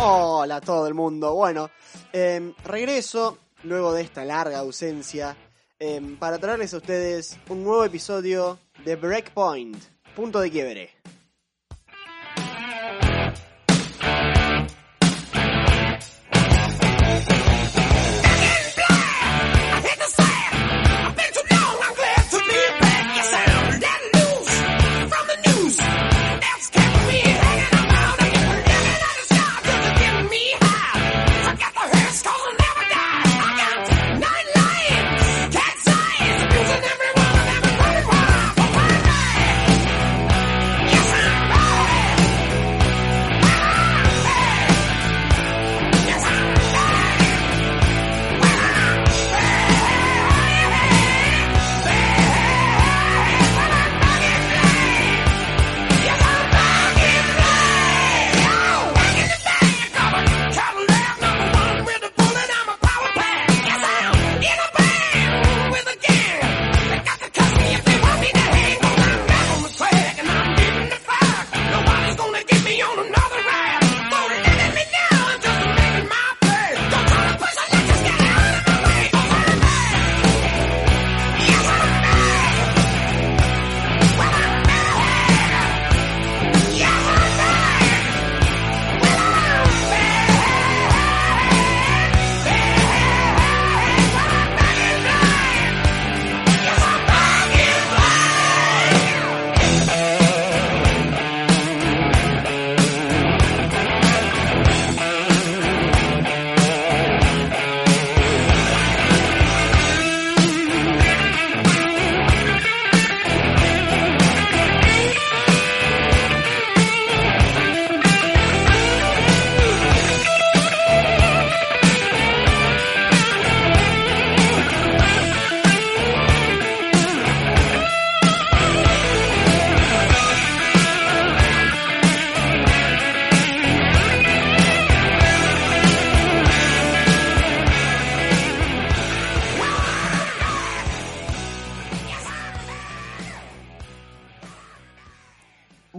Hola a todo el mundo. Bueno, em, regreso luego de esta larga ausencia em, para traerles a ustedes un nuevo episodio de Breakpoint, punto de quiebre.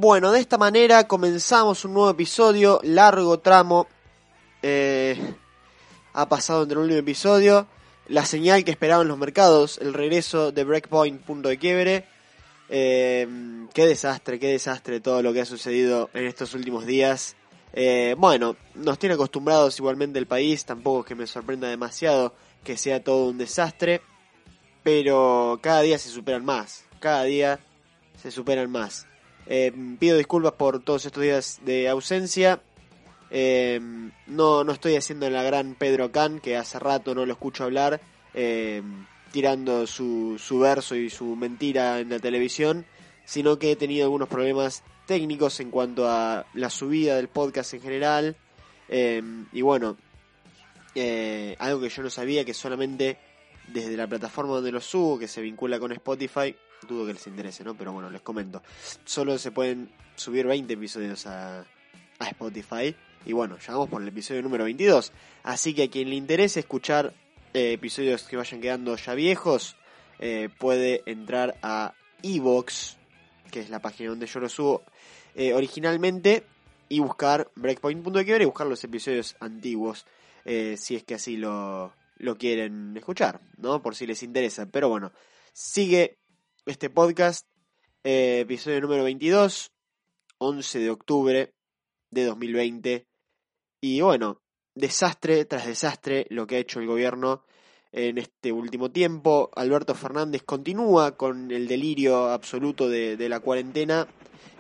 Bueno, de esta manera comenzamos un nuevo episodio, largo tramo. Eh, ha pasado entre un último episodio. La señal que esperaban los mercados, el regreso de Breakpoint, punto de quiebre. Eh, qué desastre, qué desastre todo lo que ha sucedido en estos últimos días. Eh, bueno, nos tiene acostumbrados igualmente el país, tampoco es que me sorprenda demasiado que sea todo un desastre, pero cada día se superan más, cada día se superan más. Eh, pido disculpas por todos estos días de ausencia. Eh, no, no estoy haciendo la gran Pedro Can, que hace rato no lo escucho hablar, eh, tirando su, su verso y su mentira en la televisión, sino que he tenido algunos problemas técnicos en cuanto a la subida del podcast en general. y bueno, algo que yo no sabía, que solamente desde la plataforma donde lo subo, que se vincula con Spotify, dudo que les interese, ¿no? Pero bueno, les comento. Solo se pueden subir 20 episodios a, a Spotify. Y bueno, ya vamos por el episodio número 22. Así que a quien le interese escuchar eh, episodios que vayan quedando ya viejos, eh, puede entrar a Evox, que es la página donde yo lo subo eh, originalmente, y buscar breakpoint.qr y buscar los episodios antiguos, si es que así lo, lo quieren escuchar, ¿no? Por si les interesa. Pero bueno, sigue este podcast, eh, episodio número 22, 11 de octubre de 2020. Y bueno, desastre tras desastre lo que ha hecho el gobierno en este último tiempo. Alberto Fernández continúa con el delirio absoluto de, la cuarentena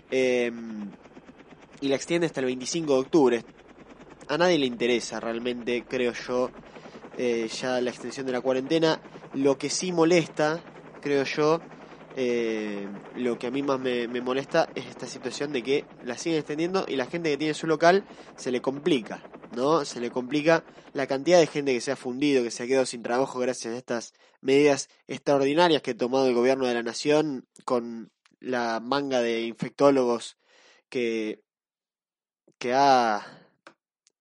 em, y la extiende hasta el 25 de octubre. A nadie le interesa realmente, creo yo, eh, ya la extensión de la cuarentena. Lo que sí molesta, creo yo, eh, lo que a mí más me, molesta es esta situación de que la siguen extendiendo y la gente que tiene su local se le complica, ¿no? Se le complica la cantidad de gente que se ha fundido, que se ha quedado sin trabajo gracias a estas medidas extraordinarias que ha tomado el gobierno de la nación con la manga de infectólogos que, que ha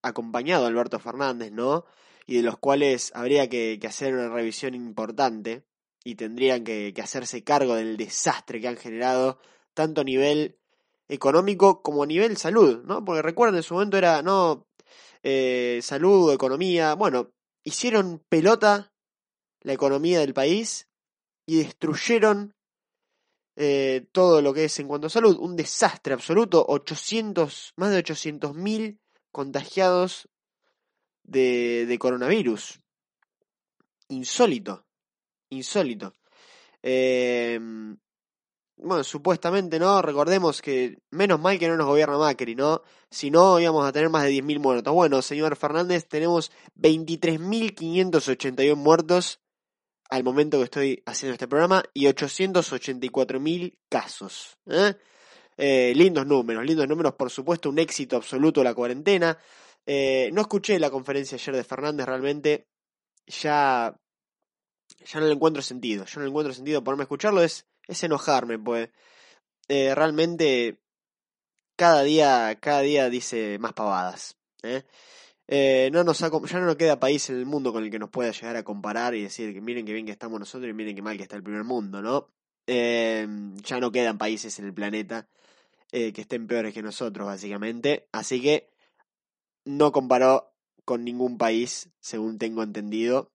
acompañado a Alberto Fernández, ¿no? Y de los cuales habría que hacer una revisión importante y tendrían que, hacerse cargo del desastre que han generado, tanto a nivel económico como a nivel salud, ¿no? Porque recuerden, en su momento era, no, eh, salud, economía. Bueno, hicieron pelota la economía del país y destruyeron eh, todo lo que es en cuanto a salud. Un desastre absoluto. 800, más de 800 mil contagiados de, de coronavirus. Insólito. Insólito. Eh, bueno, supuestamente, ¿no? Recordemos que menos mal que no nos gobierna Macri, ¿no? Si no, íbamos a tener más de 10.000 muertos. Bueno, señor Fernández, tenemos 23.581 muertos al momento que estoy haciendo este programa y 884.000 casos. ¿eh? ¿eh? lindos números, lindos números, por supuesto, un éxito absoluto la cuarentena. Eh, no escuché la conferencia ayer de Fernández, realmente ya, ya no le encuentro sentido. Yo no le encuentro sentido ponerme a escucharlo, es es enojarme, pues eh, realmente cada día, cada día dice más pavadas. ¿eh? Eh, no nos ya no nos queda país en el mundo con el que nos pueda llegar a comparar y decir que miren qué bien que estamos nosotros y miren qué mal que está el primer mundo, ¿no? ya no quedan países en el planeta que estén peores que nosotros, básicamente. Así que no comparó con ningún país, según tengo entendido.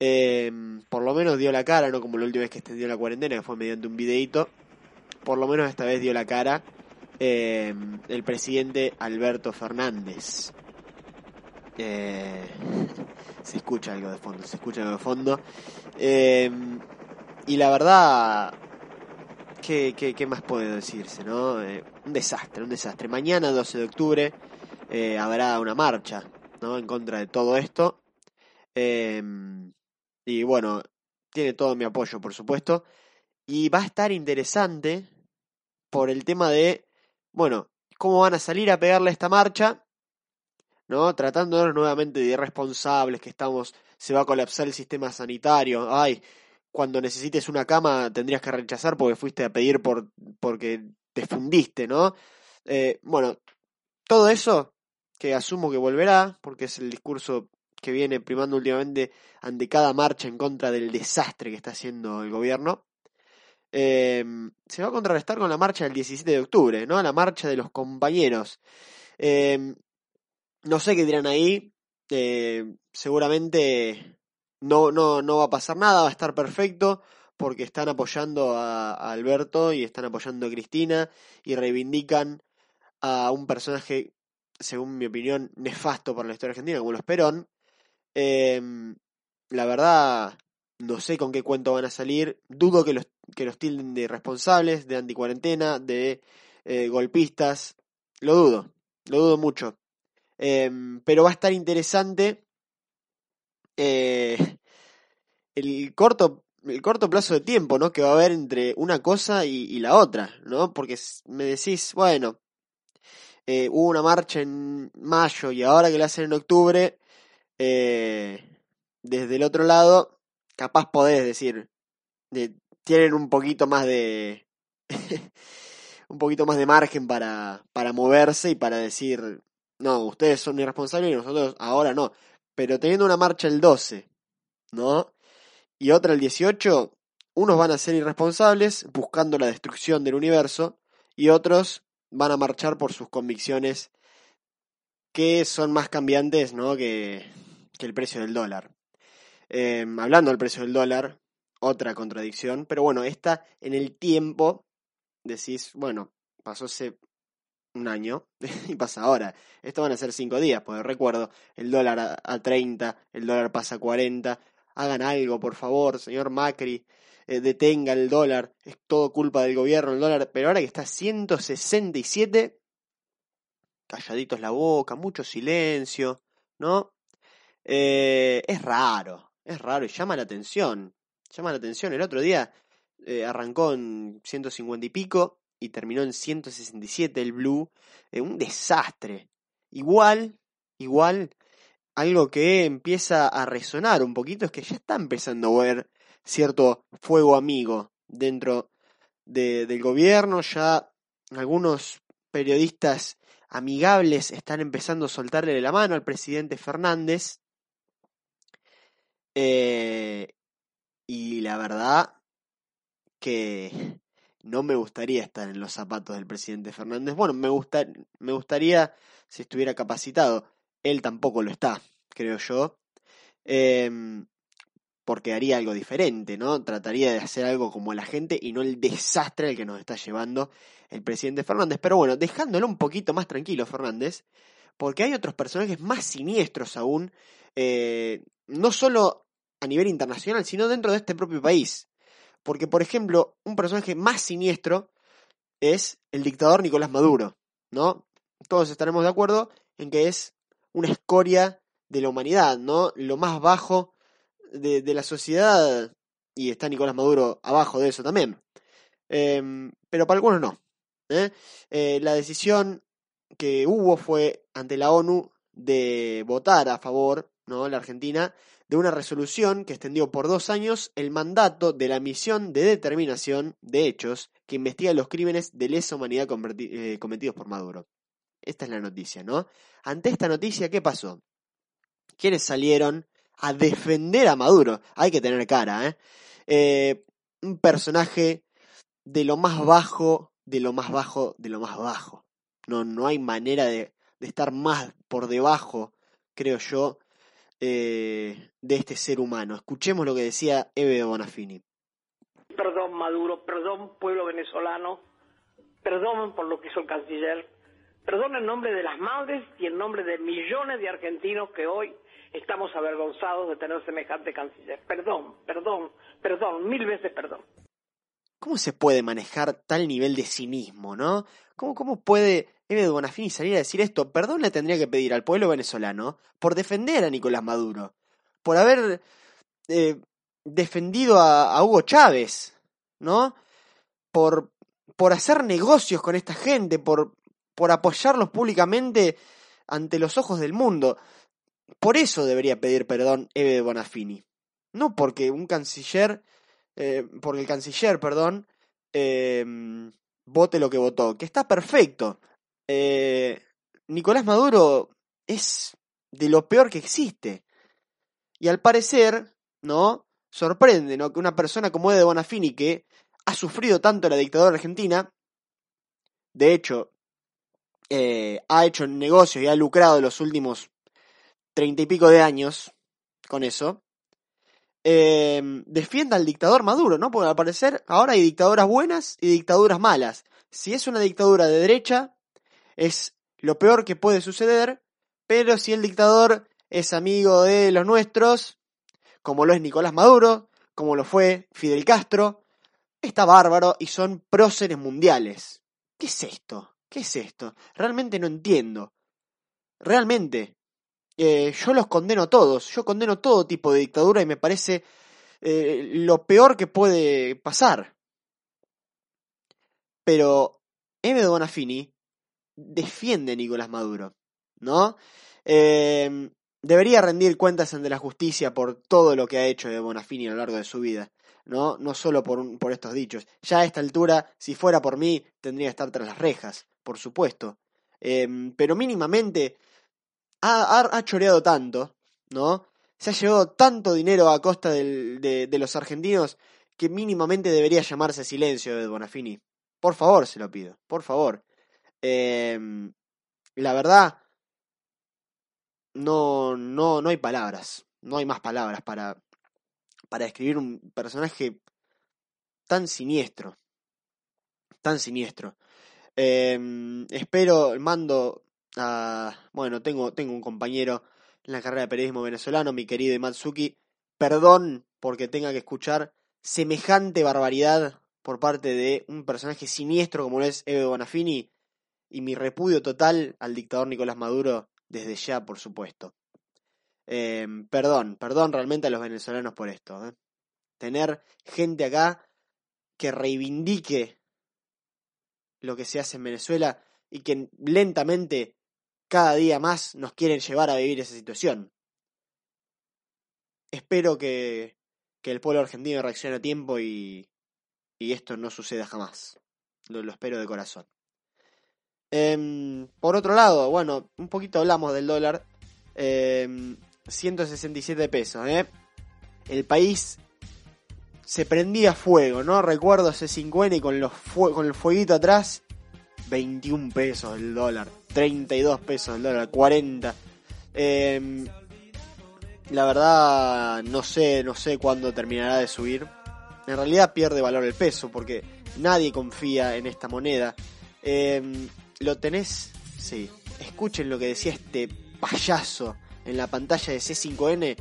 Em, por lo menos dio la cara, no como la última vez que extendió la cuarentena, que fue mediante un videito. Por lo menos esta vez dio la cara em, el presidente Alberto Fernández. Eh, se escucha algo de fondo, se escucha algo de fondo. Y la verdad, ¿qué, qué, más puede decirse? no eh, Un desastre, un desastre. Mañana, 12 de octubre, eh, habrá una marcha ¿no? en contra de todo esto. Eh, y bueno, tiene todo mi apoyo, por supuesto. Y va a estar interesante por el tema de, bueno, cómo van a salir a pegarle esta marcha, ¿no? Tratándonos nuevamente de irresponsables, que estamos, se va a colapsar el sistema sanitario. Ay, cuando necesites una cama tendrías que rechazar porque fuiste a pedir por, porque te fundiste, ¿no? Eh, bueno, todo eso que asumo que volverá, porque es el discurso que viene primando últimamente ante cada marcha en contra del desastre que está haciendo el gobierno, em, se va a contrarrestar con la marcha del 17 de octubre, ¿no? La marcha de los compañeros. Em, no sé qué dirán ahí. Eh, seguramente no, no, no va a pasar nada, va a estar perfecto porque están apoyando a, a, Alberto y están apoyando a Cristina y reivindican a un personaje, según mi opinión, nefasto para la historia argentina, como los Perón, Em, la verdad, no sé con qué cuento van a salir. Dudo que los, que los tilden de irresponsables, de anticuarentena, de eh, golpistas. Lo dudo, lo dudo mucho. Em, pero va a estar interesante eh, el corto el corto plazo de tiempo, ¿no? Que va a haber entre una cosa y, la otra, ¿no? Porque me decís, bueno, eh, hubo una marcha en mayo y ahora que la hacen en octubre, eh, desde el otro lado, capaz podés decir, tienen un poquito más de... un poquito más de margen para, para moverse y para decir, no, ustedes son irresponsables y nosotros ahora no. Pero teniendo una marcha el 12, ¿no? Y otra el 18, unos van a ser irresponsables buscando la destrucción del universo y otros van a marchar por sus convicciones que son más cambiantes, ¿no? Que, que el precio del dólar. Em, hablando del precio del dólar, otra contradicción, pero bueno, esta en el tiempo decís, bueno, pasó hace un año y pasa ahora. Esto van a ser cinco días, porque recuerdo, el dólar a, 30, el dólar pasa a 40. Hagan algo, por favor, señor Macri, eh, detenga el dólar, es todo culpa del gobierno el dólar, pero ahora que está a 167, calladitos la boca, mucho silencio, ¿no? Eh, es raro, es raro y llama la atención. Llama la atención. El otro día eh, arrancó en 150 y pico y terminó en 167 el Blue. Eh, un desastre. Igual, igual, algo que empieza a resonar un poquito es que ya está empezando a ver cierto fuego amigo dentro del gobierno. Ya algunos periodistas amigables están empezando a soltarle la mano al presidente Fernández. Eh, y la verdad que no me gustaría estar en los zapatos del presidente Fernández. Bueno, me, gusta, me gustaría si estuviera capacitado. él tampoco lo está, creo yo. Em, porque haría algo diferente, ¿no? Trataría de hacer algo como la gente y no el desastre al que nos está llevando el presidente Fernández. Pero bueno, dejándolo un poquito más tranquilo, Fernández, porque hay otros personajes más siniestros aún, eh, no solo a nivel internacional, sino dentro de este propio país. Porque, por ejemplo, un personaje más siniestro es el dictador Nicolás Maduro, ¿no? Todos estaremos de acuerdo en que es una escoria de la humanidad, ¿no? Lo más bajo de, la sociedad, y está Nicolás Maduro abajo de eso también. Em, pero para algunos no. ¿eh? Eh, la decisión que hubo fue ante la ONU de votar a favor, ¿no? La Argentina, de una resolución que extendió por dos años el mandato de la misión de determinación de hechos que investiga los crímenes de lesa humanidad eh, cometidos por Maduro. Esta es la noticia, ¿no? Ante esta noticia, ¿qué pasó? ¿Quiénes salieron a defender a Maduro? Hay que tener cara, ¿eh? eh un personaje de lo más bajo, de lo más bajo, de lo más bajo. No, no hay manera de, de estar más por debajo, creo yo, eh, de este ser humano. Escuchemos lo que decía Eve Bonafini. Perdón Maduro, perdón pueblo venezolano, perdón por lo que hizo el canciller, perdón en nombre de las madres y en nombre de millones de argentinos que hoy estamos avergonzados de tener semejante canciller. Perdón, perdón, perdón, mil veces perdón. ¿Cómo se puede manejar tal nivel de cinismo, no? ¿Cómo, cómo puede Eve de Bonafini salir a decir esto? Perdón le tendría que pedir al pueblo venezolano por defender a Nicolás Maduro, por haber eh, defendido a, Hugo Chávez, ¿no? Por, por hacer negocios con esta gente, por, por apoyarlos públicamente ante los ojos del mundo. Por eso debería pedir perdón Eve de Bonafini. No porque un canciller eh, porque el canciller, perdón, em, vote lo que votó, que está perfecto. Eh, Nicolás Maduro es de lo peor que existe. Y al parecer, ¿no? Sorprende, ¿no? Que una persona como Ede Bonafini, que ha sufrido tanto la dictadura argentina, de hecho, eh, ha hecho negocios y ha lucrado los últimos treinta y pico de años con eso, eh, defienda al dictador Maduro, ¿no? Porque al parecer ahora hay dictaduras buenas y dictaduras malas. Si es una dictadura de derecha, es lo peor que puede suceder, pero si el dictador es amigo de los nuestros, como lo es Nicolás Maduro, como lo fue Fidel Castro, está bárbaro y son próceres mundiales. ¿Qué es esto? ¿Qué es esto? Realmente no entiendo. Realmente. Eh, yo los condeno todos, yo condeno todo tipo de dictadura y me parece eh, lo peor que puede pasar. Pero M. Bonafini defiende a Nicolás Maduro, ¿no? Em, debería rendir cuentas ante la justicia por todo lo que ha hecho de Bonafini a lo largo de su vida, ¿no? No solo por, por estos dichos. Ya a esta altura, si fuera por mí, tendría que estar tras las rejas, por supuesto. Em, pero mínimamente ha, choreado tanto, ¿no? Se ha llevado tanto dinero a costa de, los argentinos que mínimamente debería llamarse silencio de Bonafini. Por favor, se lo pido, por favor. Em, la verdad, no, no, no hay palabras, no hay más palabras para, para describir un personaje tan siniestro, tan siniestro. Eh, espero, mando bueno, tengo, tengo un compañero en la carrera de periodismo venezolano, mi querido Imatsuki. Perdón porque tenga que escuchar semejante barbaridad por parte de un personaje siniestro como lo es Eve Bonafini y mi repudio total al dictador Nicolás Maduro desde ya, por supuesto. Em, perdón, perdón realmente a los venezolanos por esto. ¿eh? Tener gente acá que reivindique lo que se hace en Venezuela y que lentamente cada día más nos quieren llevar a vivir esa situación. Espero que, que el pueblo argentino reaccione a tiempo y, y esto no suceda jamás. Lo, espero de corazón. Em, por otro lado, bueno, un poquito hablamos del dólar. 167 em, pesos, ¿eh? El país se prendía fuego, ¿no? Recuerdo ese 50 y con, los con el fueguito atrás 21 pesos el dólar, 32 pesos el dólar, 40. Em, la verdad, no sé, no sé cuándo terminará de subir. En realidad pierde valor el peso porque nadie confía en esta moneda. Em, ¿Lo tenés? Sí. Escuchen lo que decía este payaso en la pantalla de C5N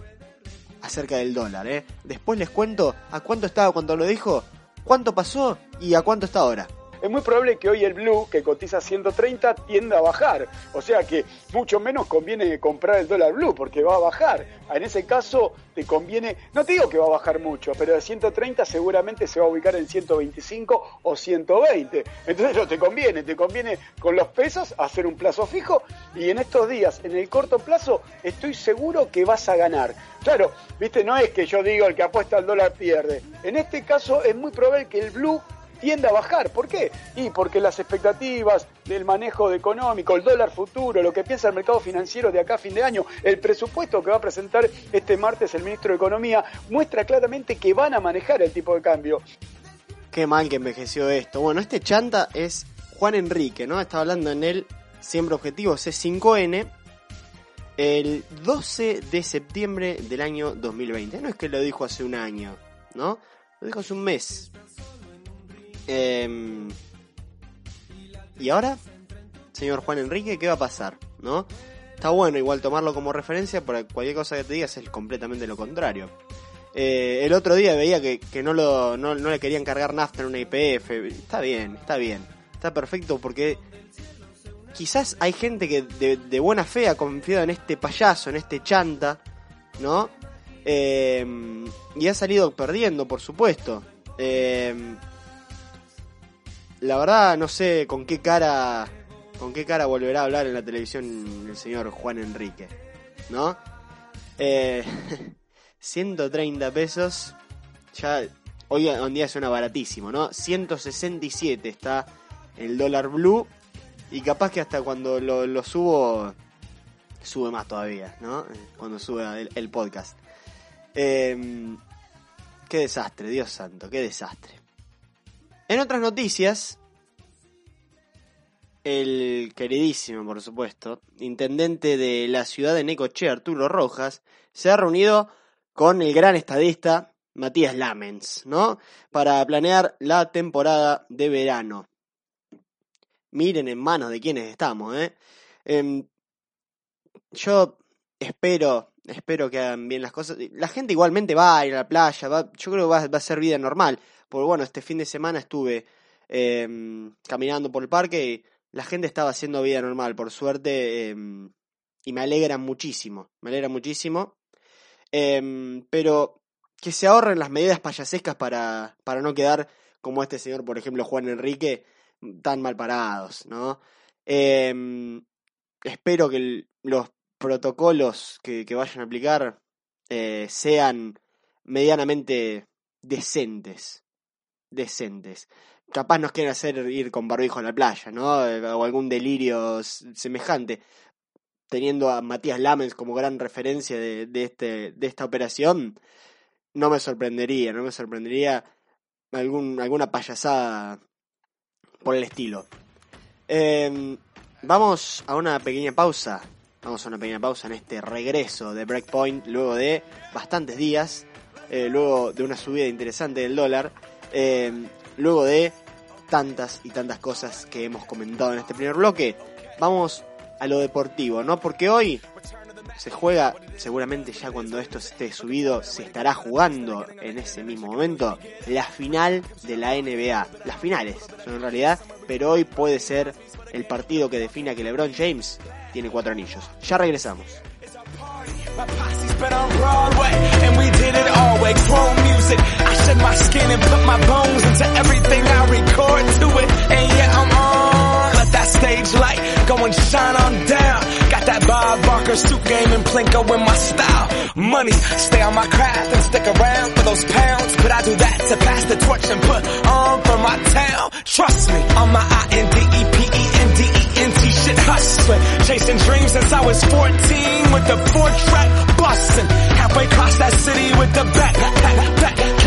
acerca del dólar, ¿eh? Después les cuento a cuánto estaba cuando lo dijo, cuánto pasó y a cuánto está ahora es muy probable que hoy el blue, que cotiza 130, tienda a bajar. O sea que mucho menos conviene comprar el dólar blue porque va a bajar. En ese caso te conviene, no te digo que va a bajar mucho, pero de 130 seguramente se va a ubicar en 125 o 120. Entonces no te conviene, te conviene con los pesos hacer un plazo fijo y en estos días, en el corto plazo, estoy seguro que vas a ganar. Claro, viste, no es que yo digo el que apuesta al dólar pierde. En este caso es muy probable que el blue tiende a bajar. ¿Por qué? Y porque las expectativas del manejo económico, el dólar futuro, lo que piensa el mercado financiero de acá a fin de año, el presupuesto que va a presentar este martes el ministro de Economía, muestra claramente que van a manejar el tipo de cambio. Qué mal que envejeció esto. Bueno, este chanta es Juan Enrique, ¿no? Estaba hablando en él, siempre objetivo C5N, el 12 de septiembre del año 2020. No es que lo dijo hace un año, ¿no? Lo dijo hace un mes. Em, y ahora, señor Juan Enrique, ¿qué va a pasar? ¿No? Está bueno igual tomarlo como referencia, porque cualquier cosa que te digas es completamente lo contrario. Eh, el otro día veía que, no, lo, no, le querían cargar nafta en una IPF. Está bien, está bien. Está perfecto porque quizás hay gente que de, buena fe ha confiado en este payaso, en este chanta, ¿no? Em, y ha salido perdiendo, por supuesto. Eh, la verdad no sé con qué cara con qué cara volverá a hablar en la televisión el señor Juan Enrique, ¿no? Eh, 130 pesos, ya hoy en día suena baratísimo, ¿no? 167 está el dólar blue y capaz que hasta cuando lo, subo sube más todavía, ¿no? Cuando sube el, podcast. Em, qué desastre, Dios santo, qué desastre. En otras noticias, el queridísimo, por supuesto, intendente de la ciudad de Necochea, Arturo Rojas, se ha reunido con el gran estadista Matías Lamens, ¿no? Para planear la temporada de verano. Miren en manos de quienes estamos, ¿eh? Em, yo espero, espero que hagan bien las cosas. La gente igualmente va a ir a la playa, yo creo que va, va a ser vida normal. Porque bueno, este fin de semana estuve em, caminando por el parque y la gente estaba haciendo vida normal, por suerte, em, y me alegra muchísimo, me alegra muchísimo. Em, pero que se ahorren las medidas payasescas para, para no quedar como este señor, por ejemplo, Juan Enrique, tan mal parados, ¿no? espero que los protocolos que, que, vayan a aplicar eh, sean medianamente decentes decentes. Capaz nos quieren hacer ir con barbijo a la playa, ¿no? O algún delirio semejante. Teniendo a Matías Lamens como gran referencia de, este, de esta operación, no me sorprendería, no me sorprendería algún, alguna payasada por el estilo. Em, vamos a una pequeña pausa. Vamos a una pequeña pausa en este regreso de Breakpoint luego de bastantes días, eh, luego de una subida interesante del dólar. Eh, luego de tantas y tantas cosas que hemos comentado en este primer bloque, vamos a lo deportivo, ¿no? Porque hoy se juega, seguramente ya cuando esto esté subido, se estará jugando en ese mismo momento la final de la NBA. Las finales son en realidad, pero hoy puede ser el partido que defina que LeBron James tiene cuatro anillos. Ya regresamos. Shed my skin and put my bones into everything I record to it. And yeah, I'm on. Let that stage light go and shine on down. Got that Bob Barker suit game and Plinko in my style. Money, stay on my craft and stick around for those pounds. But I do that to pass the torch and put on for my town. Trust me, on my I-N-D-E-P-E-N-D-E NT shit hustling. Chasing dreams since I was 14 with the four track busting. Halfway across that city with the back, back, back, back,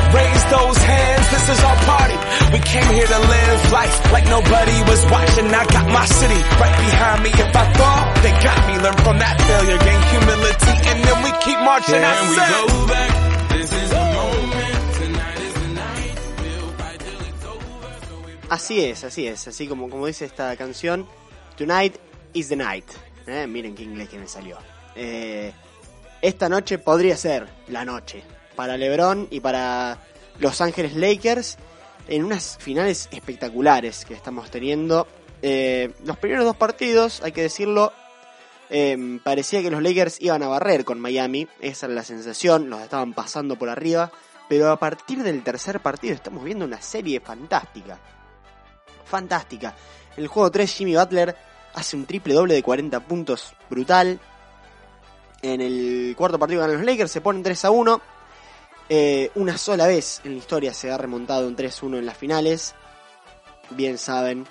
raise those hands. This is our party. We came here to live life like nobody was watching. I got my city right behind me. If I fall, they got me. Learn from that failure, gain humility, and then we keep marching. I Can we said- go back? This is the moment. Tonight is the night. We'll fight till it's over. So we Así es, así es, así como, como dice esta canción, Tonight is the night. Eh, Miren qué inglés que me salió. Eh, esta noche podría ser la noche para LeBron y para Los Ángeles Lakers en unas finales espectaculares que estamos teniendo. Eh, los primeros dos partidos, hay que decirlo, eh, parecía que los Lakers iban a barrer con Miami, esa era la sensación, los estaban pasando por arriba, pero a partir del tercer partido estamos viendo una serie fantástica fantástica. En el juego 3 Jimmy Butler hace un triple doble de 40 puntos brutal. En el cuarto partido ganan los Lakers, se ponen 3 a 1. Eh, una sola vez en la historia se ha remontado un 3-1 en las finales. Bien saben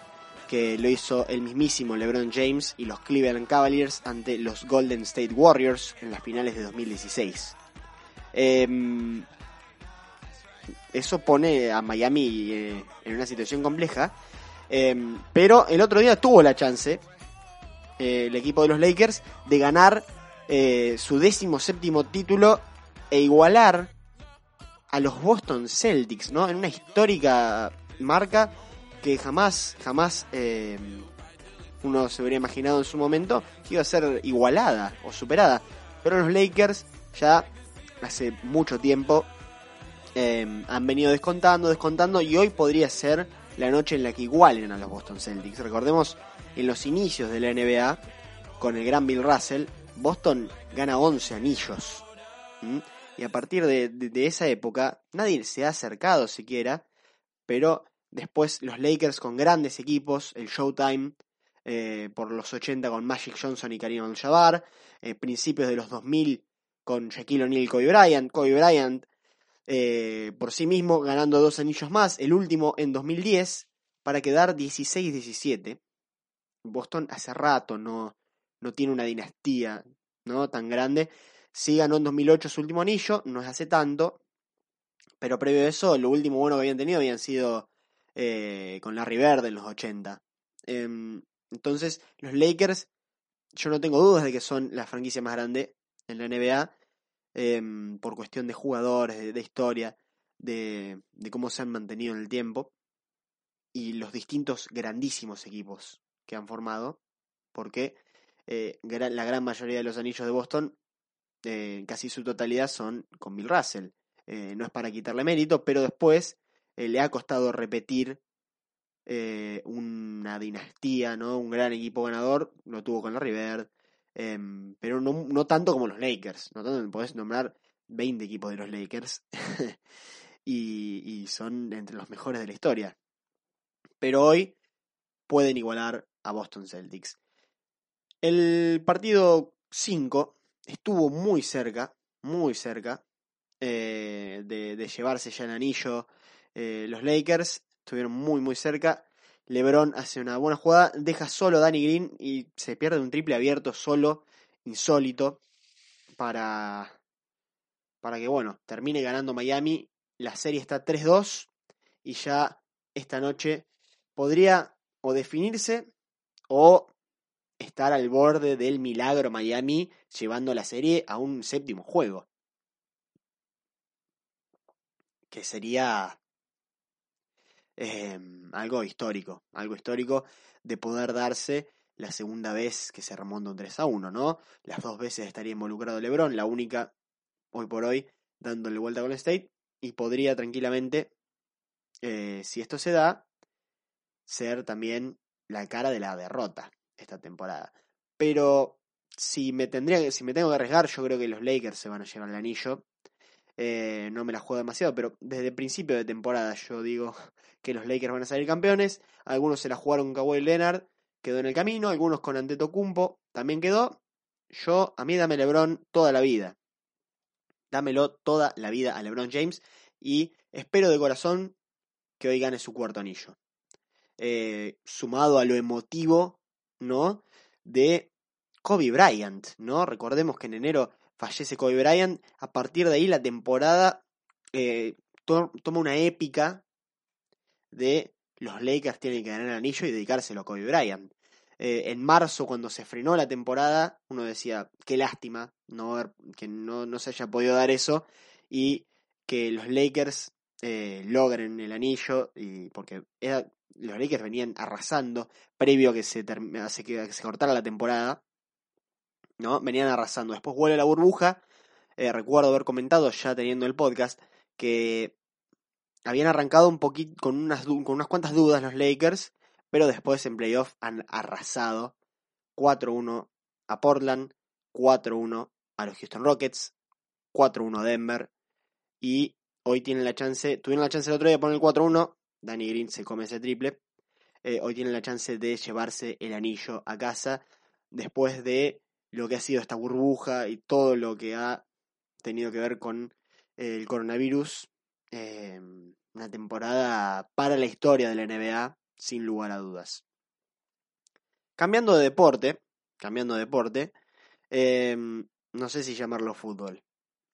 que lo hizo el mismísimo LeBron James y los Cleveland Cavaliers ante los Golden State Warriors en las finales de 2016. Em, eso pone a Miami eh, en una situación compleja. Em, pero el otro día tuvo la chance eh, el equipo de los Lakers de ganar su décimo séptimo título e igualar a los Boston Celtics, ¿no? En una histórica marca que jamás, jamás eh, uno se hubiera imaginado en su momento que iba a ser igualada o superada. Pero los Lakers ya hace mucho tiempo eh, han venido descontando, descontando y hoy podría ser la noche en la que igualen a los Boston Celtics. Recordemos en los inicios de la NBA con el gran Bill Russell, Boston gana 11 anillos. Y a partir de, de- esa época nadie se ha acercado siquiera, pero después los Lakers con grandes equipos, el Showtime eh, por los 80 con Magic Johnson y Karim Abdul-Jabbar, eh, principios de los 2000 con Shaquille O'Neal y Kobe Bryant, Kobe Bryant eh, por sí mismo ganando dos anillos más, el último en 2010 para quedar 16-17. Boston hace rato no, no tiene una dinastía ¿no? tan grande. Sí ganó en 2008 su último anillo, no es hace tanto, pero previo a eso, lo último bueno que habían tenido habían sido eh, con Larry Bird en los 80. Em, entonces, los Lakers, yo no tengo dudas de que son la franquicia más grande en la NBA, em, por cuestión de jugadores, de, historia, de, cómo se han mantenido en el tiempo, y los distintos grandísimos equipos que han formado, porque eh, la gran mayoría de los anillos de Boston, eh, casi su totalidad, son con Bill Russell. Eh, no es para quitarle mérito, pero después eh, le ha costado repetir eh, una dinastía, ¿no? Un gran equipo ganador, lo tuvo con Larry Bird, em, pero no, no tanto como los Lakers, no tanto, podés nombrar 20 equipos de los Lakers y, y son entre los mejores de la historia. Pero hoy pueden igualar a Boston Celtics. El partido 5 estuvo muy cerca, muy cerca eh, de, llevarse ya el anillo. Eh, los Lakers estuvieron muy, muy cerca. LeBron hace una buena jugada, deja solo a Danny Green y se pierde un triple abierto solo, insólito, para, para que, bueno, termine ganando Miami. La serie está 3-2 y ya esta noche podría o definirse o estar al borde del milagro Miami llevando la serie a un séptimo juego. que sería em, algo histórico, algo histórico de poder darse la segunda vez que se remonta un 3 a 1, ¿no? Las dos veces estaría involucrado LeBron, la única hoy por hoy dándole vuelta a Golden State y podría tranquilamente, eh, si esto se da, ser también la cara de la derrota esta temporada. Pero si me tendría si me tengo que arriesgar, yo creo que los Lakers se van a llevar el anillo. Eh, no me la juego demasiado, pero desde el principio de temporada yo digo que los Lakers van a salir campeones. Algunos se la jugaron con Kawhi Leonard, quedó en el camino. Algunos con Antetokounmpo, también quedó. Yo, a mí dame LeBron toda la vida. Dámelo toda la vida a LeBron James y espero de corazón que hoy gane su cuarto anillo. Eh, sumado a lo emotivo, ¿no? De Kobe Bryant, ¿no? Recordemos que en enero fallece Kobe Bryant. A partir de ahí la temporada eh, toma una épica de los Lakers tienen que ganar el anillo y dedicárselo a Kobe Bryant. Eh, en marzo, cuando se frenó la temporada, uno decía, qué lástima no que no, no, se haya podido dar eso y que los Lakers eh, logren el anillo, y porque los Lakers venían arrasando previo a que se, a que se cortara la temporada, ¿no? Venían arrasando. Después vuelve la burbuja. Eh, recuerdo haber comentado ya teniendo el podcast que habían arrancado un poquito con unas, con unas cuantas dudas los Lakers pero después en playoff han arrasado 4-1 a Portland, 4-1 a los Houston Rockets, 4-1 a Denver y hoy tienen la chance, tuvieron la chance el otro día de poner el 4-1, Danny Green se come ese triple, eh, hoy tienen la chance de llevarse el anillo a casa después de lo que ha sido esta burbuja y todo lo que ha tenido que ver con el coronavirus. Eh, una temporada para la historia de la NBA sin lugar a dudas. Cambiando de deporte, cambiando de deporte, em, no sé si llamarlo fútbol,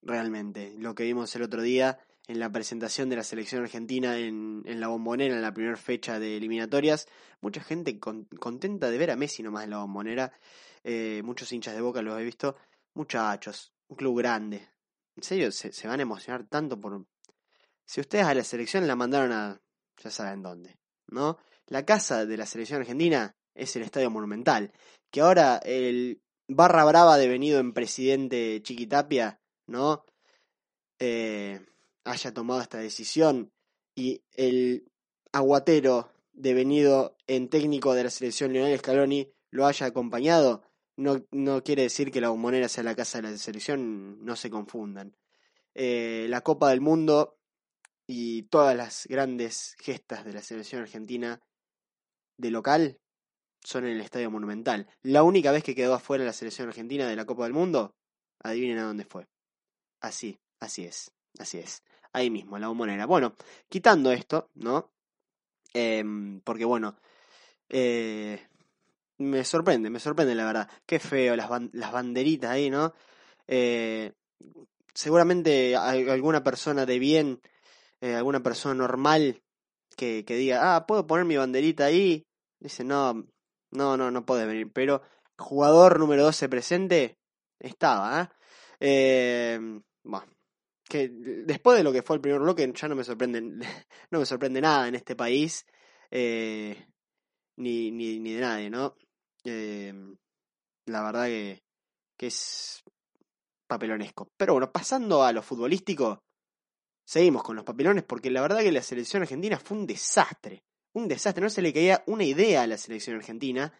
realmente. Lo que vimos el otro día en la presentación de la selección argentina en, la bombonera, en la primera fecha de eliminatorias, mucha gente contenta de ver a Messi nomás en la bombonera, eh, muchos hinchas de boca los he visto, muchachos, un club grande. En serio, se, se van a emocionar tanto por... Si ustedes a la selección la mandaron a... ya saben dónde, ¿no? La casa de la selección argentina es el Estadio Monumental, que ahora el barra brava devenido en presidente Chiquitapia, ¿no? Eh, haya tomado esta decisión y el aguatero devenido en técnico de la selección Lionel Scaloni lo haya acompañado, no, no quiere decir que la bombonera sea la casa de la selección, no se confundan. Eh, la Copa del Mundo y todas las grandes gestas de la selección argentina de local son en el Estadio Monumental. La única vez que quedó afuera la selección argentina de la Copa del Mundo, adivinen a dónde fue. Así, así es, así es. Ahí mismo, en la bombonera. Bueno, quitando esto, ¿no? Em, porque bueno, eh, me sorprende, me sorprende la verdad. Qué feo las, las banderitas ahí, ¿no? Eh, seguramente alguna persona de bien, eh, alguna persona normal que, que, diga, ah, ¿puedo poner mi banderita ahí? Dice, no, no, no, no puede venir. Pero jugador número 12 presente estaba, ¿eh? eh bueno, que después de lo que fue el primer bloque ya no me sorprende, no me sorprende nada en este país, eh, ni, ni, ni, de nadie, ¿no? Eh, la verdad que, que es papelonesco. Pero bueno, pasando a lo futbolístico, seguimos con los papelones porque la verdad que la selección argentina fue un desastre un desastre, no se le caía una idea a la selección argentina.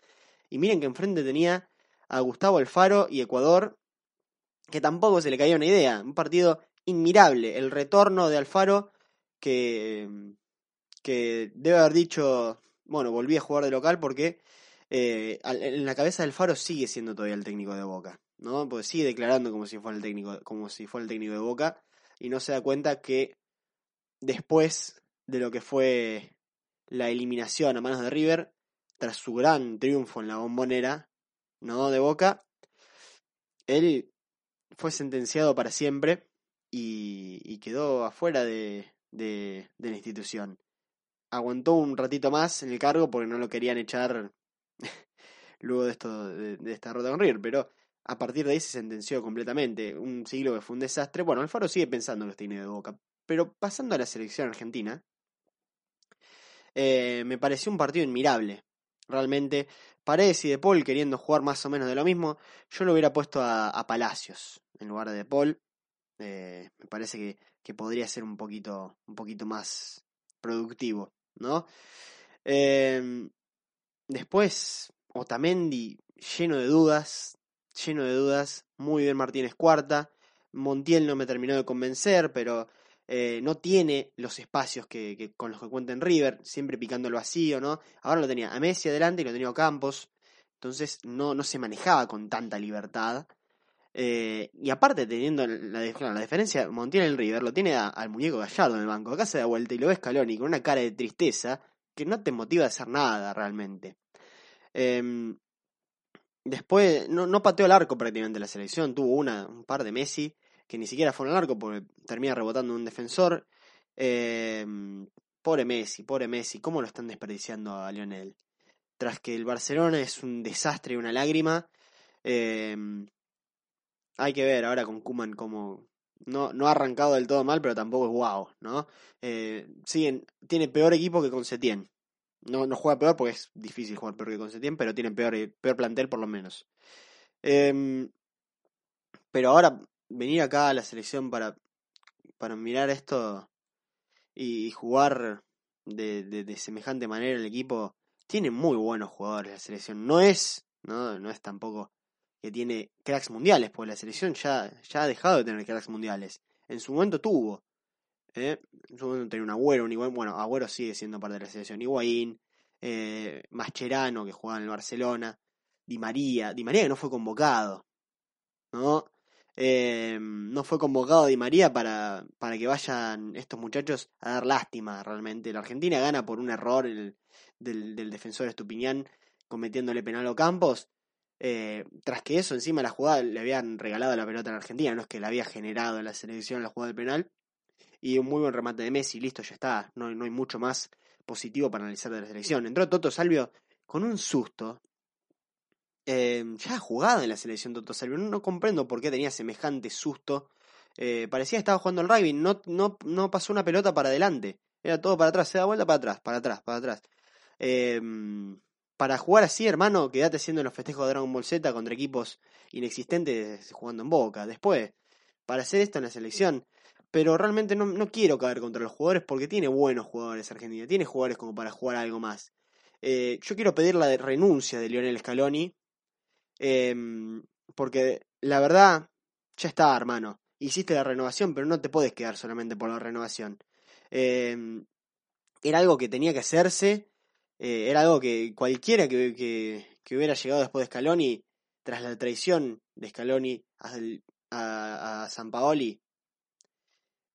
Y miren que enfrente tenía a Gustavo Alfaro y Ecuador, que tampoco se le caía una idea. Un partido inmirable. El retorno de Alfaro, que, que debe haber dicho, bueno, volví a jugar de local porque eh, en la cabeza del Alfaro sigue siendo todavía el técnico de Boca, ¿no? Porque sigue declarando como si fuera el técnico, como si fuera el técnico de Boca y no se da cuenta que después de lo que fue la eliminación a manos de River tras su gran triunfo en la bombonera, ¿no? De Boca, él fue sentenciado para siempre y, quedó afuera de, de, la institución. Aguantó un ratito más en el cargo porque no lo querían echar luego de, esto, de, de esta derrota con River, pero a partir de ahí se sentenció completamente. Un siglo que fue un desastre. Bueno, Alfaro sigue pensando en los tiene de Boca, Pero pasando a la selección argentina, eh, me pareció un partido admirable. Realmente, Paredes y De Paul queriendo jugar más o menos de lo mismo, yo lo hubiera puesto a, a Palacios en lugar de De Paul. Eh, me parece que, que, podría ser un poquito, un poquito más productivo, ¿no? Eh, después, Otamendi lleno de dudas, lleno de dudas, muy bien Martínez cuarta, Montiel no me terminó de convencer, pero eh, no tiene los espacios que, que, con los que cuenta en River, siempre picando el vacío, ¿no? Ahora lo tenía a Messi adelante y lo tenía a Campos, entonces no, no se manejaba con tanta libertad. Eh, y aparte, teniendo la, la diferencia, Montiel el River lo tiene al muñeco Gallardo en el banco. Acá se da vuelta y lo ves Scaloni con una cara de tristeza que no te motiva a hacer nada realmente. Eh, después, no, no pateó el arco prácticamente la selección, tuvo una, un par de Messi que ni siquiera fue al arco porque termina rebotando un defensor. Eh, pobre Messi, pobre Messi, ¿cómo lo están desperdiciando a Lionel? Tras que el Barcelona es un desastre y una lágrima, eh, hay que ver ahora con Kuman cómo no, no ha arrancado del todo mal, pero tampoco es guau, ¿no? Eh, siguen, tiene peor equipo que con. No, no juega peor porque es difícil jugar peor que con Setien, pero tiene peor, peor plantel por lo menos. Eh, pero ahora venir acá a la selección para, para mirar esto y, y jugar de, de, de, semejante manera el equipo, tiene muy buenos jugadores la selección. No es, no, no es tampoco que tiene cracks mundiales, porque la selección ya, ya ha dejado de tener cracks mundiales. En su momento tuvo. ¿eh? En su momento tenía un Agüero, un Higuaín, bueno, Agüero sigue siendo parte de la selección. Higuaín, eh, Mascherano, que jugaba en el Barcelona, Di María, Di María que no fue convocado, ¿no? Eh, no fue convocado Di María para, para que vayan estos muchachos a dar lástima realmente. La Argentina gana por un error el, del, del defensor Estupiñán cometiéndole penal a Campos. Eh, tras que eso, encima la jugada le habían regalado la pelota en Argentina, no es que la había generado en la selección la jugada penal. Y un muy buen remate de Messi, listo, ya está. No, no hay mucho más positivo para analizar de la selección. Entró Toto Salvio con un susto. Eh, ya ha jugado en la selección Toto Salvio. No, comprendo por qué tenía semejante susto. Eh, parecía que estaba jugando el rugby. No, no, no pasó una pelota para adelante. Era todo para atrás. Se da vuelta para atrás, para atrás, para atrás. Eh, para jugar así, hermano, quédate haciendo los festejos de Dragon Ball Z contra equipos inexistentes jugando en Boca. Después, para hacer esto en la selección. Pero realmente no, no quiero caer contra los jugadores porque tiene buenos jugadores Argentina. Tiene jugadores como para jugar algo más. Eh, yo quiero pedir la renuncia de Lionel Scaloni. Eh, porque la verdad, ya está, hermano. Hiciste la renovación, pero no te puedes quedar solamente por la renovación. Eh, era algo que tenía que hacerse eh, era algo que cualquiera que, que, que, hubiera llegado después de Scaloni, tras la traición de Scaloni a, a, San Paoli,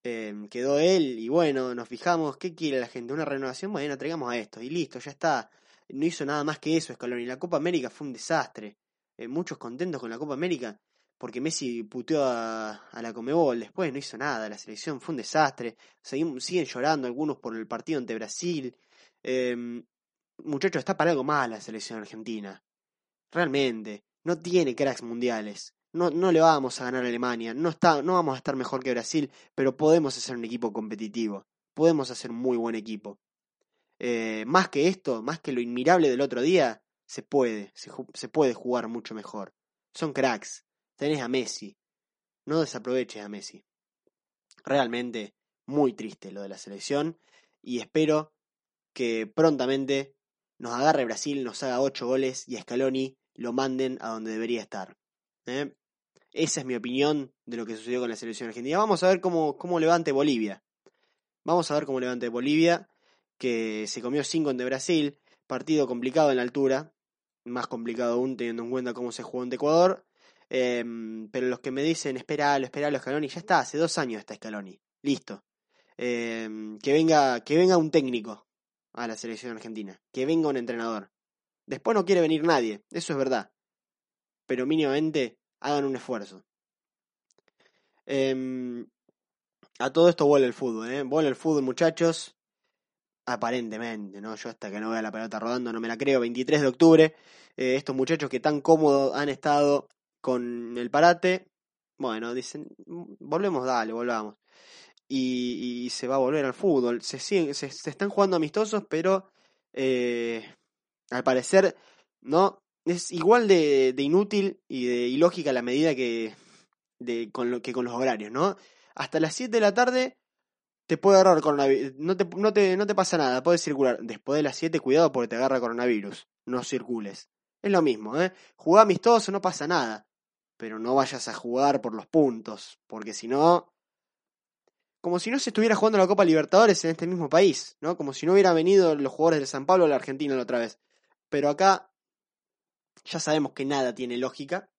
eh, quedó él y bueno, nos fijamos, ¿qué quiere la gente? ¿Una renovación? Bueno, traigamos a esto y listo, ya está. No hizo nada más que eso Scaloni. La Copa América fue un desastre. Eh, muchos contentos con la Copa América porque Messi puteó a, a, la Comebol, después no hizo nada, la selección fue un desastre, Seguimos, siguen llorando algunos por el partido ante Brasil, eh, muchacho, está para algo más la selección argentina. Realmente, no tiene cracks mundiales. No, no le vamos a ganar a Alemania, no, está, no vamos a estar mejor que Brasil, pero podemos hacer un equipo competitivo. Podemos hacer un muy buen equipo. Eh, más que esto, más que lo inmirable del otro día, se puede, se puede jugar mucho mejor. Son cracks. Tenés a Messi. No desaproveches a Messi. Realmente muy triste lo de la selección y espero que prontamente nos agarre Brasil, nos haga 8 goles y a Scaloni lo manden a donde debería estar. ¿eh? Esa es mi opinión de lo que sucedió con la selección argentina. Vamos a ver cómo, cómo levante Bolivia. Vamos a ver cómo levante Bolivia, que se comió 5 ante Brasil. Partido complicado en la altura. Más complicado aún teniendo en cuenta cómo se jugó ante Ecuador. Eh, pero los que me dicen, esperalo, esperalo, Scaloni, ya está, hace dos años está Scaloni. Listo. Eh, que, venga, que venga un técnico a la selección argentina. Que venga un entrenador. Después no quiere venir nadie, eso es verdad. Pero mínimamente hagan un esfuerzo. Eh, a todo esto vuelve el fútbol, ¿eh? Vuelve el fútbol, muchachos. Aparentemente, ¿no? Yo hasta que no vea la pelota rodando no me la creo. 23 de octubre. Eh, estos muchachos que tan cómodos han estado con el parate. Bueno, dicen, volvemos, dale, volvamos. Y, y se va a volver al fútbol. Se, siguen, se, están jugando amistosos, pero eh, al parecer no es igual de, de inútil y de ilógica la medida que, de, con lo, que con los horarios, ¿no? Hasta las 7 de la tarde te puede agarrar coronavirus. No te, no, te, no te pasa nada, puedes circular. Después de las 7, cuidado porque te agarra coronavirus. No circules. Es lo mismo, ¿eh? Jugá amistoso, no pasa nada. Pero no vayas a jugar por los puntos, porque si no... Como si no se estuviera jugando la Copa Libertadores en este mismo país, ¿no? Como si no hubieran venido los jugadores del San Pablo a la Argentina la otra vez. Pero acá ya sabemos que nada tiene lógica.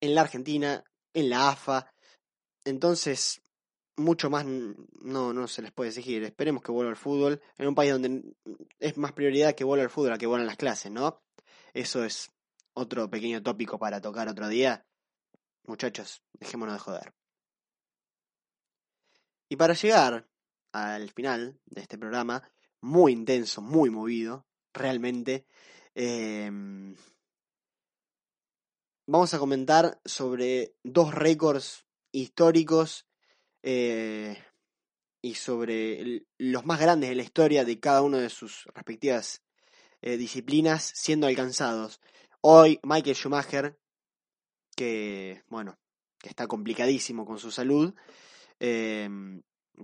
En la Argentina, en la AFA. Entonces, mucho más no, no se les puede exigir. Esperemos que vuelva el fútbol en un país donde es más prioridad que vuelva el fútbol a que vuelvan las clases, ¿no? Eso es otro pequeño tópico para tocar otro día. Muchachos, dejémonos de joder. Y para llegar al final de este programa, muy intenso, muy movido, realmente, eh, vamos a comentar sobre dos récords históricos eh, y sobre los más grandes de la historia de cada una de sus respectivas eh, disciplinas siendo alcanzados. Hoy Michael Schumacher, que bueno, que está complicadísimo con su salud, eh,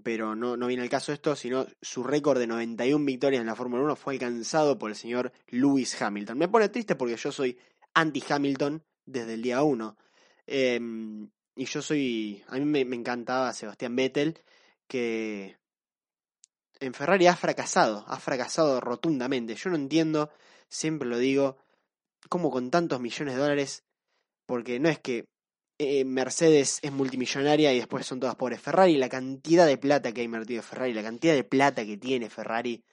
pero no, no viene al caso esto, sino su récord de 91 victorias en la Fórmula 1 fue alcanzado por el señor Lewis Hamilton. Me pone triste porque yo soy anti-Hamilton desde el día 1. y yo soy, a mí me, me encantaba Sebastián Vettel, que en Ferrari ha fracasado, ha fracasado rotundamente. Yo no entiendo, siempre lo digo, cómo con tantos millones de dólares, porque no es que eh, Mercedes es multimillonaria y después son todas pobres. Ferrari, la cantidad de plata que ha invertido Ferrari, la cantidad de plata que tiene Ferrari,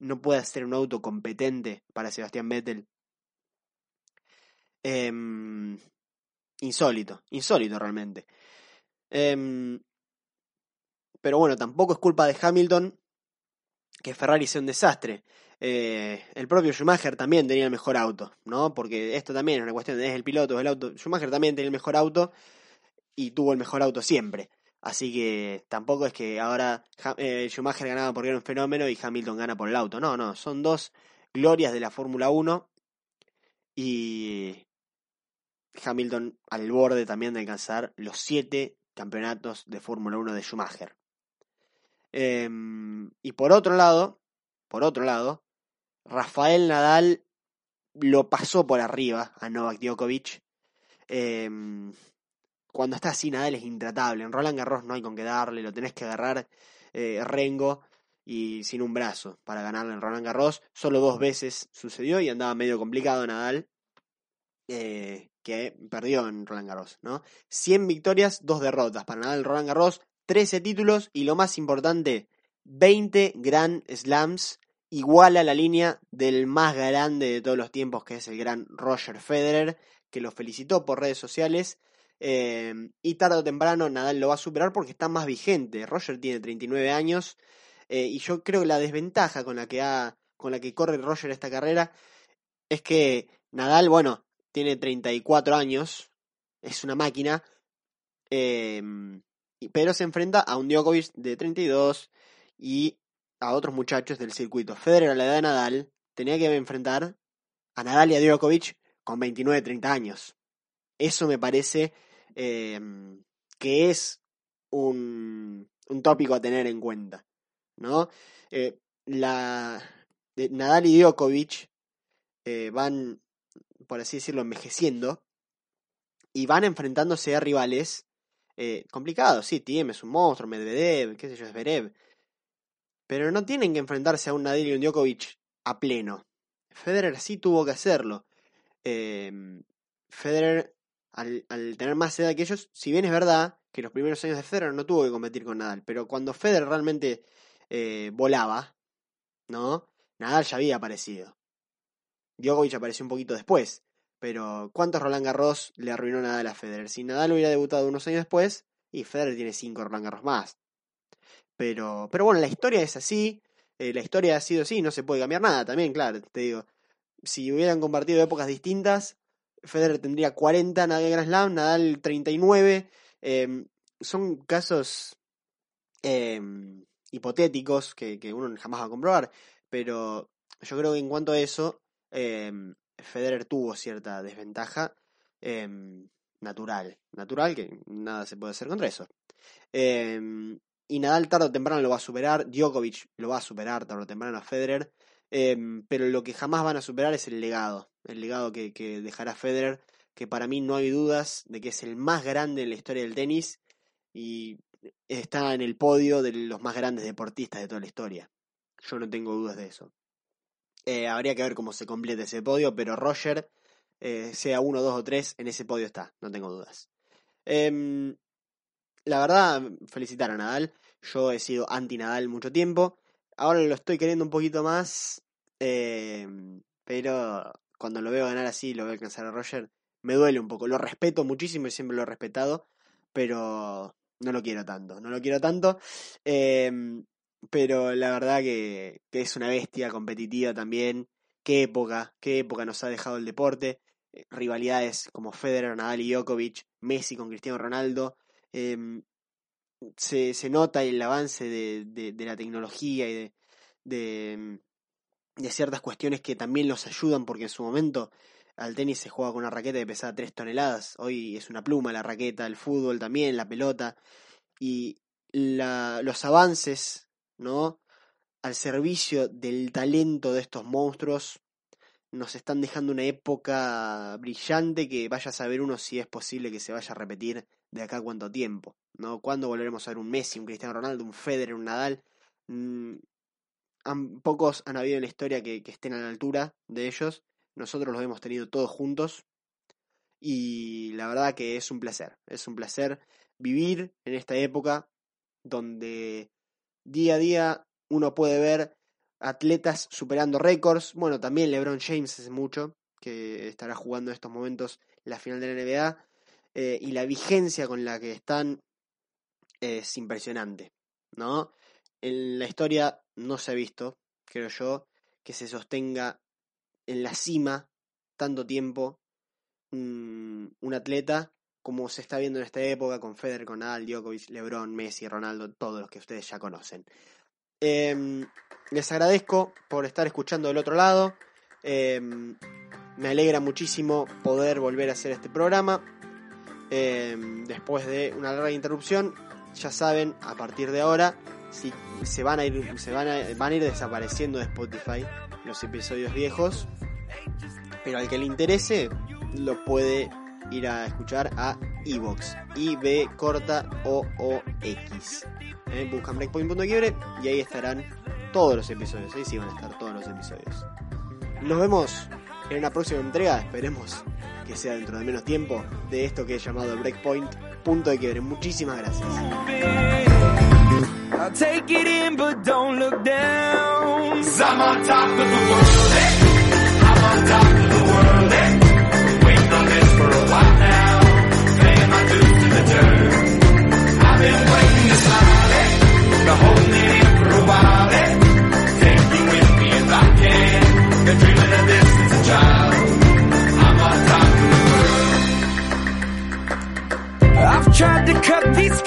no puede ser un auto competente para Sebastián Vettel. Em, insólito, insólito realmente. Em, pero bueno, tampoco es culpa de Hamilton que Ferrari sea un desastre. Eh, el propio Schumacher también tenía el mejor auto, ¿no? Porque esto también es una cuestión es el piloto, es el auto. Schumacher también tenía el mejor auto y tuvo el mejor auto siempre. Así que tampoco es que ahora eh, Schumacher ganaba porque era un fenómeno y Hamilton gana por el auto. No, no, son dos glorias de la Fórmula 1 y Hamilton al borde también de alcanzar los siete campeonatos de Fórmula 1 de Schumacher. Em, y por otro lado, por otro lado, Rafael Nadal lo pasó por arriba a Novak Djokovic. Em, cuando está así, Nadal es intratable. En Roland Garros no hay con qué darle, lo tenés que agarrar eh, rengo y sin un brazo para ganarle en Roland Garros. Solo dos veces sucedió y andaba medio complicado Nadal, eh, que perdió en Roland Garros, ¿no? 100 victorias, dos derrotas para Nadal en Roland Garros, 13 títulos y lo más importante, 20 Grand Slams, igual a la línea del más grande de todos los tiempos, que es el gran Roger Federer, que lo felicitó por redes sociales. eh, y tarde o temprano Nadal lo va a superar porque está más vigente. Roger tiene 39 años eh, y yo creo que la desventaja con la que ha, con la que corre Roger esta carrera es que Nadal, bueno, tiene 34 años, es una máquina, y- pero se enfrenta a un Djokovic de 32 y a otros muchachos del circuito. Federer a la edad de Nadal tenía que enfrentar a Nadal y a Djokovic con 29, 30 años. Eso me parece eh, que es un, un tópico a tener en cuenta. ¿no? Eh, la, de- Nadal y Djokovic eh, van, por así decirlo, envejeciendo y van enfrentándose a rivales eh, complicados. Sí, Tiem es un monstruo, Medvedev, qué sé yo, Zverev. Pero no tienen que enfrentarse a un Nadal y un Djokovic a pleno. Federer sí tuvo que hacerlo. Eh, Federer, al, al tener más edad que ellos, si bien es verdad que los primeros años de Federer no tuvo que competir con Nadal, pero cuando Federer realmente eh, volaba, ¿no? Nadal ya había aparecido. Djokovic apareció un poquito después. Pero ¿cuántos Roland Garros le arruinó Nadal a Federer? Si Nadal hubiera debutado unos años después, y Federer tiene cinco Roland Garros más. Pero, pero bueno, la historia es así. eh, la historia ha sido así, no se puede cambiar nada también, claro, te digo. Si hubieran compartido épocas distintas, Federer tendría 40 Nadal Grand Slam, Nadal 39. eh, son casos eh, hipotéticos que, que uno jamás va a comprobar. Pero yo creo que en cuanto a eso, eh, Federer tuvo cierta desventaja natural. Natural, que nada se puede hacer contra eso. Y Nadal tarde o temprano lo va a superar. Djokovic lo va a superar tarde o temprano a Federer. eh, pero lo que jamás van a superar es el legado. El legado que, dejará Federer. Que para mí no hay dudas de que es el más grande en la historia del tenis. Y está en el podio de los más grandes deportistas de toda la historia. Yo no tengo dudas de eso. Eh, habría que ver cómo se completa ese podio, pero Roger, eh, sea uno, dos o tres, en ese podio está, no tengo dudas. Em, la verdad, felicitar a Nadal. Yo he sido anti-Nadal mucho tiempo. Ahora lo estoy queriendo un poquito más. em, pero cuando lo veo ganar así, lo veo alcanzar a Roger, me duele un poco. Lo respeto muchísimo y siempre lo he respetado. Pero no lo quiero tanto. No lo quiero tanto. em, pero la verdad que, que es una bestia competitiva también. Qué época, qué época nos ha dejado el deporte. Eh, Rivalidades como Federer, Nadal y Djokovic, Messi con Cristiano Ronaldo. Em, se, se nota el avance de, de- la tecnología y de, de, em, de ciertas cuestiones que también los ayudan porque en su momento al tenis se juega con una raqueta que pesaba 3 toneladas. Hoy es una pluma la raqueta, el fútbol también, la pelota. Y la, los avances, ¿no? Al servicio del talento de estos monstruos nos están dejando una época brillante que vaya a saber uno si es posible que se vaya a repetir de acá cuánto tiempo, ¿no? ¿Cuándo volveremos a ver un Messi, un Cristiano Ronaldo, un Federer, un Nadal? Mm, pocos han habido en la historia que, que estén a la altura de ellos. Nosotros los hemos tenido todos juntos. Y la verdad que es un placer. Es un placer vivir en esta época donde día a día uno puede ver atletas superando récords. Bueno, también LeBron James hace mucho, que estará jugando en estos momentos la final de la NBA. Eh, y la vigencia con la que están es impresionante, ¿no? En la historia no se ha visto, creo yo, que se sostenga en la cima tanto tiempo mm, un atleta como se está viendo en esta época con Federer, con Nadal, Djokovic, LeBron, Messi, Ronaldo, todos los que ustedes ya conocen. Em, les agradezco por estar escuchando del otro lado. Em, me alegra muchísimo poder volver a hacer este programa. Em, después de una larga interrupción, ya saben, a partir de ahora, si se van a ir, se van a, van a ir desapareciendo de Spotify los episodios viejos. Pero al que le interese, lo puede ir a escuchar a Evox. I B corta O O X. Eh, buscan y ahí estarán todos los episodios. Ahí sí van a estar todos los episodios. Nos vemos en una próxima entrega. Esperemos que sea dentro de menos tiempo de esto que he llamado Breakpoint. Punto de quiebre. Muchísimas gracias. It eh? Eh? Been waiting to smile, eh? Been holding it in for a while, tried to cut these